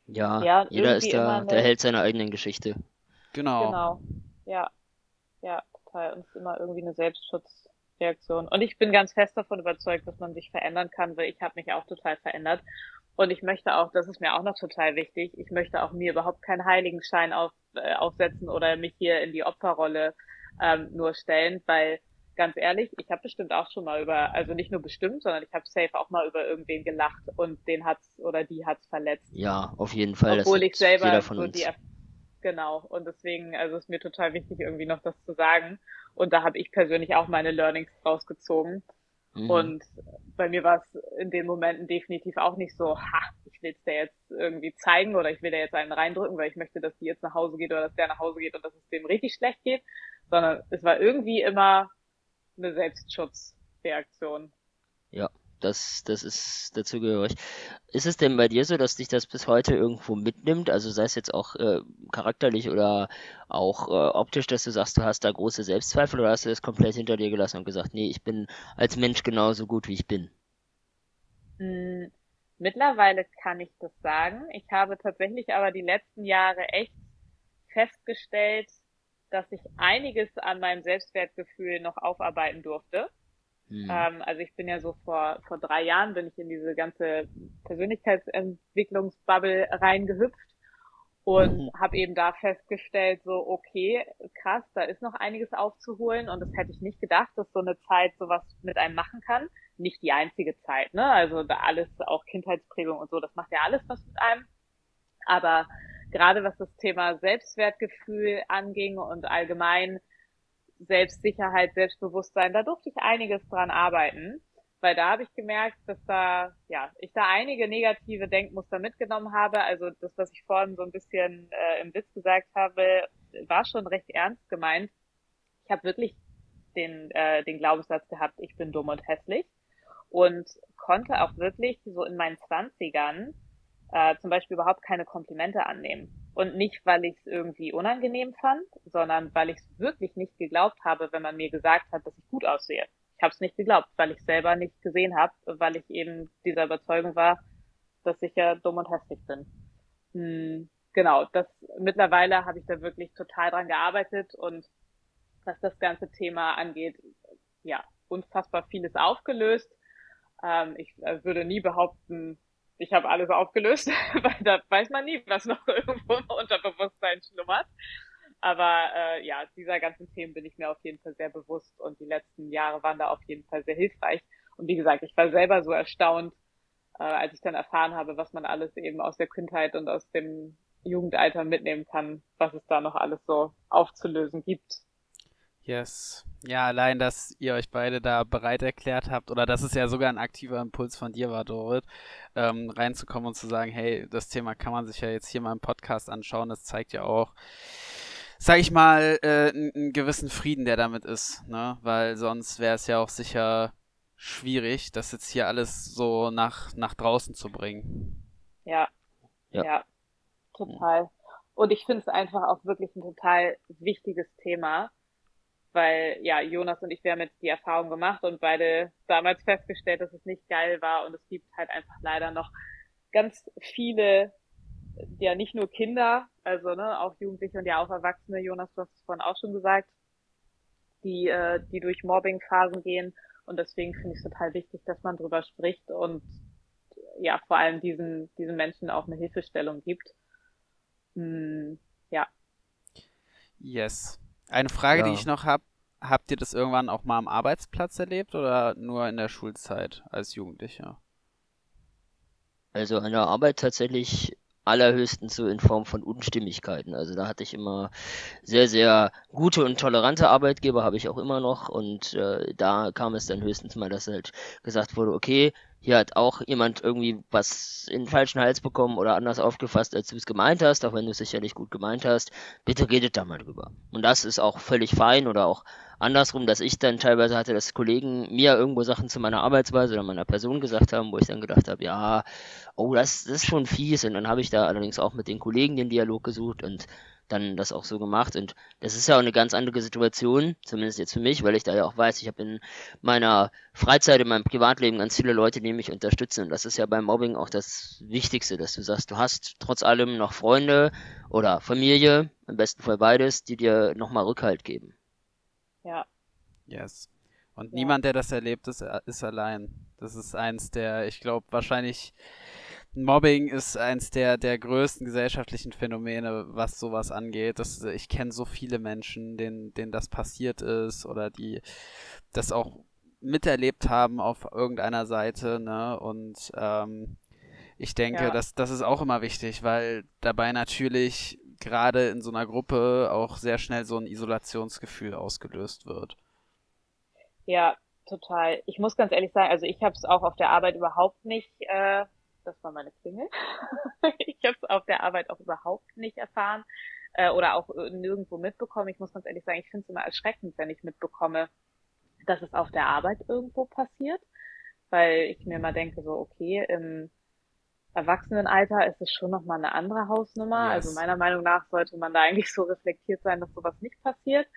Ja, ja jeder ist da, der hält seine eigenen Geschichte. Genau. Genau. Ja. Ja, total. Und es ist immer irgendwie eine Selbstschutzreaktion. Und ich bin ganz fest davon überzeugt, dass man sich verändern kann, weil ich habe mich auch total verändert. Und ich möchte auch, das ist mir auch noch total wichtig, ich möchte auch mir überhaupt keinen Heiligenschein auf, äh, aufsetzen oder mich hier in die Opferrolle ähm, nur stellen, weil ganz ehrlich, ich habe bestimmt auch schon mal über, also nicht nur bestimmt, sondern ich habe safe auch mal über irgendwen gelacht und den hat's oder die hat's verletzt. Ja, auf jeden Fall. Obwohl ich selber so die genau und deswegen, also ist mir total wichtig irgendwie noch das zu sagen und da habe ich persönlich auch meine Learnings rausgezogen Mhm. Und bei mir war es in den Momenten definitiv auch nicht so, ha, ich will es dir jetzt irgendwie zeigen oder ich will dir jetzt einen reindrücken, weil ich möchte, dass die jetzt nach Hause geht oder dass der nach Hause geht und dass es dem richtig schlecht geht, sondern es war irgendwie immer eine Selbstschutzreaktion. Ja, das, das ist dazugehörig. Ist es denn bei dir so, dass dich das bis heute irgendwo mitnimmt? Also sei es jetzt auch äh, charakterlich oder auch äh, optisch, dass du sagst, du hast da große Selbstzweifel oder hast du das komplett hinter dir gelassen und gesagt, nee, ich bin als Mensch genauso gut, wie ich bin? Hm, mittlerweile kann ich das sagen. Ich habe tatsächlich aber die letzten Jahre echt festgestellt, dass ich einiges an meinem Selbstwertgefühl noch aufarbeiten durfte. Mhm. Ähm, also ich bin ja so vor, vor drei Jahren bin ich in diese ganze Persönlichkeitsentwicklungsbubble reingehüpft und mhm. habe eben da festgestellt, so okay, krass, da ist noch einiges aufzuholen und das hätte ich nicht gedacht, dass so eine Zeit sowas mit einem machen kann. Nicht die einzige Zeit, ne? Also da alles, auch Kindheitsprägung und so, das macht ja alles was mit einem. Aber gerade was das Thema Selbstwertgefühl anging und allgemein Selbstsicherheit, Selbstbewusstsein, da durfte ich einiges dran arbeiten, weil da habe ich gemerkt, dass da, ja, ich da einige negative Denkmuster mitgenommen habe. Also das, was ich vorhin so ein bisschen äh, im Witz gesagt habe, war schon recht ernst gemeint. Ich habe wirklich den, äh, den Glaubenssatz gehabt, ich bin dumm und hässlich und konnte auch wirklich so in meinen Zwanzigern äh, zum Beispiel überhaupt keine Komplimente annehmen. Und nicht, weil ich es irgendwie unangenehm fand, sondern weil ich es wirklich nicht geglaubt habe, wenn man mir gesagt hat, dass ich gut aussehe. Ich habe es nicht geglaubt, weil ich selber nicht gesehen habe, weil ich eben dieser Überzeugung war, dass ich ja dumm und hässlich bin. Hm, genau, das mittlerweile habe ich da wirklich total dran gearbeitet und was das ganze Thema angeht, ja, unfassbar vieles aufgelöst. Ähm, ich äh, würde nie behaupten, ich habe alles aufgelöst, weil da weiß man nie, was noch irgendwo im Unterbewusstsein schlummert. Aber äh, ja, dieser ganzen Themen bin ich mir auf jeden Fall sehr bewusst und die letzten Jahre waren da auf jeden Fall sehr hilfreich. Und wie gesagt, ich war selber so erstaunt, äh, als ich dann erfahren habe, was man alles eben aus der Kindheit und aus dem Jugendalter mitnehmen kann, was es da noch alles so aufzulösen gibt. Yes. Ja, allein, dass ihr euch beide da bereit erklärt habt, oder dass es ja sogar ein aktiver Impuls von dir war, Dorit, ähm, reinzukommen und zu sagen, hey, das Thema kann man sich ja jetzt hier mal im Podcast anschauen, das zeigt ja auch, sag ich mal, äh, einen gewissen Frieden, der damit ist, ne? Weil sonst wäre es ja auch sicher schwierig, das jetzt hier alles so nach, nach draußen zu bringen. Ja. Ja. ja total. Und ich finde es einfach auch wirklich ein total wichtiges Thema weil ja, Jonas und ich, wir haben jetzt die Erfahrung gemacht und beide damals festgestellt, dass es nicht geil war und es gibt halt einfach leider noch ganz viele, ja nicht nur Kinder, also ne, auch Jugendliche und ja auch Erwachsene, Jonas, du hast es vorhin auch schon gesagt, die, äh, die durch Mobbing-Phasen gehen und deswegen finde ich es total wichtig, dass man drüber spricht und ja, vor allem diesen, diesen Menschen auch eine Hilfestellung gibt. Hm, ja. Yes. Eine Frage, ja. die ich noch habe. Habt ihr das irgendwann auch mal am Arbeitsplatz erlebt oder nur in der Schulzeit als Jugendlicher? Also an der Arbeit tatsächlich allerhöchstens so in Form von Unstimmigkeiten. Also da hatte ich immer sehr, sehr gute und tolerante Arbeitgeber, habe ich auch immer noch. Und äh, da kam es dann höchstens mal, dass halt gesagt wurde, okay, hier hat auch jemand irgendwie was in den falschen Hals bekommen oder anders aufgefasst, als du es gemeint hast, auch wenn du es sicherlich gut gemeint hast. Bitte redet da mal drüber. Und das ist auch völlig fein oder auch andersrum, dass ich dann teilweise hatte, dass Kollegen mir irgendwo Sachen zu meiner Arbeitsweise oder meiner Person gesagt haben, wo ich dann gedacht habe, ja, oh, das, das ist schon fies. Und dann habe ich da allerdings auch mit den Kollegen den Dialog gesucht und dann das auch so gemacht. Und das ist ja auch eine ganz andere Situation, zumindest jetzt für mich, weil ich da ja auch weiß, ich habe in meiner Freizeit, in meinem Privatleben ganz viele Leute, die mich unterstützen. Und das ist ja beim Mobbing auch das Wichtigste, dass du sagst, du hast trotz allem noch Freunde oder Familie, im besten Fall beides, die dir nochmal Rückhalt geben. Ja. Yes. Und ja. niemand, der das erlebt, ist, ist allein. Das ist eins der, ich glaube, wahrscheinlich Mobbing ist eins der, der größten gesellschaftlichen Phänomene, was sowas angeht. Das, ich kenne so viele Menschen, denen, denen das passiert ist oder die das auch miterlebt haben auf irgendeiner Seite, ne? Und ähm, ich denke, ja. das, das ist auch immer wichtig, weil dabei natürlich gerade in so einer Gruppe auch sehr schnell so ein Isolationsgefühl ausgelöst wird. Ja, total. Ich muss ganz ehrlich sagen, also ich habe es auch auf der Arbeit überhaupt nicht, äh, das war meine Klingel. ich habe es auf der Arbeit auch überhaupt nicht erfahren äh, oder auch äh, nirgendwo mitbekommen. Ich muss ganz ehrlich sagen, ich finde es immer erschreckend, wenn ich mitbekomme, dass es auf der Arbeit irgendwo passiert weil ich mir mal denke, so, okay, im Erwachsenenalter ist es schon nochmal eine andere Hausnummer. Also Yes. meiner Meinung nach sollte man da eigentlich so reflektiert sein, dass sowas nicht passiert.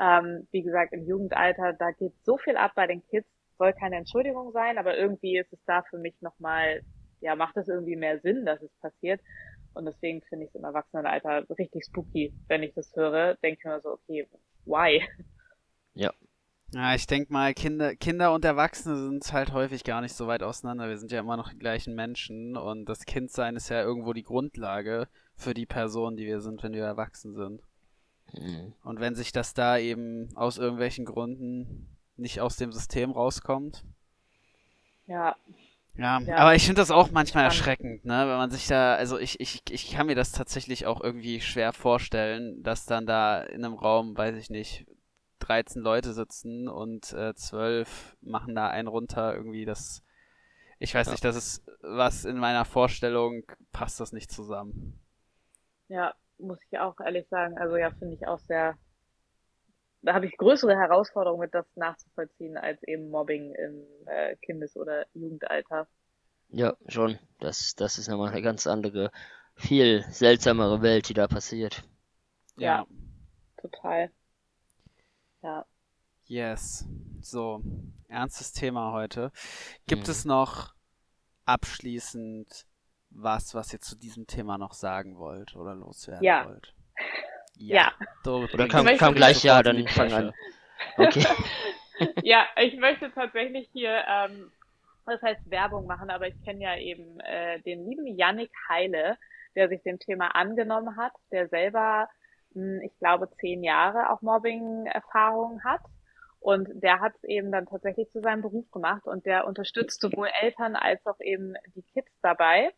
Ähm, wie gesagt, im Jugendalter, da geht so viel ab bei den Kids, soll keine Entschuldigung sein, aber irgendwie ist es da für mich nochmal, ja, macht es irgendwie mehr Sinn, dass es passiert. Und deswegen finde ich es im Erwachsenenalter richtig spooky, wenn ich das höre. Denke ich mir so, okay, why? Ja, ich denke mal, Kinder, Kinder und Erwachsene sind halt häufig gar nicht so weit auseinander. Wir sind ja immer noch die gleichen Menschen und das Kindsein ist ja irgendwo die Grundlage für die Person, die wir sind, wenn wir erwachsen sind. Mhm. Und wenn sich das da eben aus irgendwelchen Gründen nicht aus dem System rauskommt. Ja, Ja, Ja. aber ich finde das auch manchmal erschreckend, ne? Wenn man sich da, also ich, ich, ich kann mir das tatsächlich auch irgendwie schwer vorstellen, dass dann da in einem Raum, weiß ich nicht, 13 Leute sitzen und äh, 12 machen da einen runter, irgendwie das. Ich weiß Ja. nicht, das ist was in meiner Vorstellung passt das nicht zusammen. ja, muss ich auch ehrlich sagen. Also ja, finde ich auch sehr, da habe ich größere Herausforderungen mit, das nachzuvollziehen, als eben Mobbing im äh, Kindes- oder Jugendalter. Ja, schon. Das, das ist nochmal eine ganz andere, viel seltsamere Welt, die da passiert. Ja. Total. Ja. Yes. So, ernstes Thema heute. Gibt Mhm. es noch abschließend was, was ihr zu diesem Thema noch sagen wollt oder loswerden Ja. wollt? Ja. So, Oder bringt kam, kam gleich, ja, dann fang an. Okay. Ja, ich möchte tatsächlich hier, ähm, das heißt Werbung machen, aber ich kenne ja eben äh, den lieben Yannick Heile, der sich dem Thema angenommen hat, der selber, mh, ich glaube, zehn Jahre auch Mobbing-Erfahrungen hat. Und der hat es eben dann tatsächlich zu seinem Beruf gemacht und der unterstützt sowohl Eltern als auch eben die Kids dabei,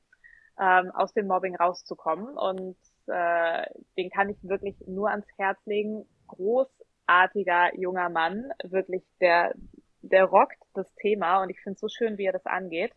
ähm, aus dem Mobbing rauszukommen. Und äh, den kann ich wirklich nur ans Herz legen. Großartiger junger Mann, wirklich der, der rockt das Thema und ich finde es so schön, wie er das angeht.